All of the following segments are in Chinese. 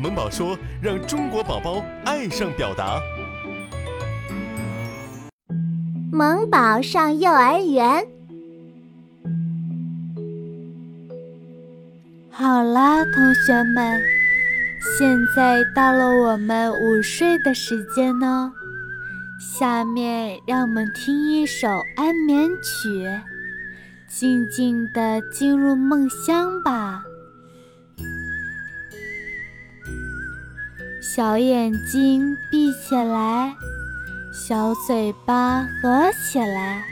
萌宝说：“让中国宝宝爱上表达。”萌宝上幼儿园。好啦，同学们，现在到了我们午睡的时间呢。下面让我们听一首安眠曲，静静的进入梦乡吧。小眼睛闭起来，小嘴巴合起来。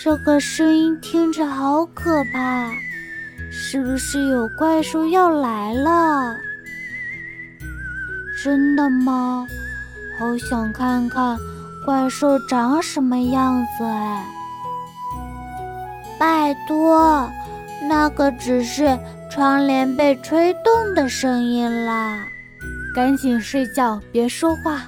这个声音听着好可怕，是不是有怪兽要来了？真的吗？好想看看怪兽长什么样子哎！拜托，那个只是窗帘被吹动的声音啦！赶紧睡觉，别说话。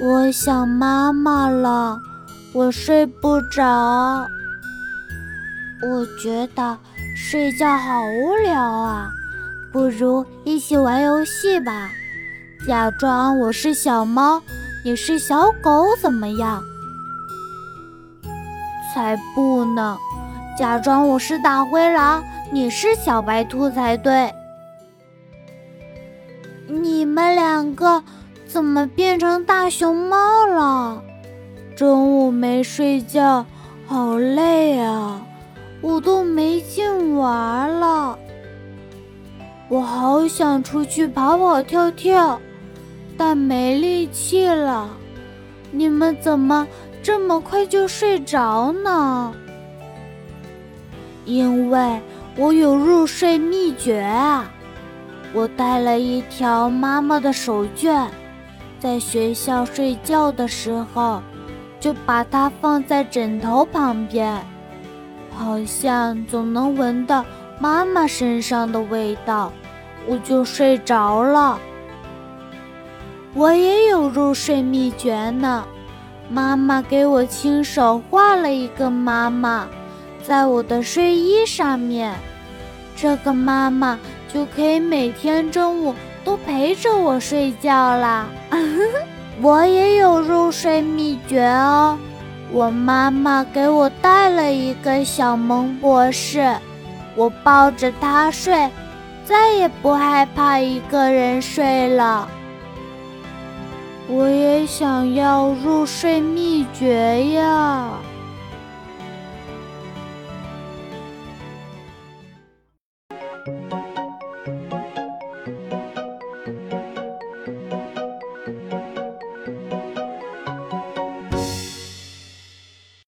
我想妈妈了，我睡不着。我觉得睡觉好无聊啊，不如一起玩游戏吧。假装我是小猫，你是小狗，怎么样？才不呢！假装我是大灰狼，你是小白兔才对。你们两个怎么变成大熊猫了？中午没睡觉，好累啊！我都没劲玩了。我好想出去跑跑跳跳。但没力气了，你们怎么这么快就睡着呢？因为我有入睡秘诀啊！我带了一条妈妈的手绢，在学校睡觉的时候，就把它放在枕头旁边，好像总能闻到妈妈身上的味道，我就睡着了。我也有入睡秘诀呢，妈妈给我亲手画了一个妈妈，在我的睡衣上面，这个妈妈就可以每天中午都陪着我睡觉啦。我也有入睡秘诀哦，我妈妈给我带了一个小萌博士，我抱着它睡，再也不害怕一个人睡了。我也想要入睡秘诀呀！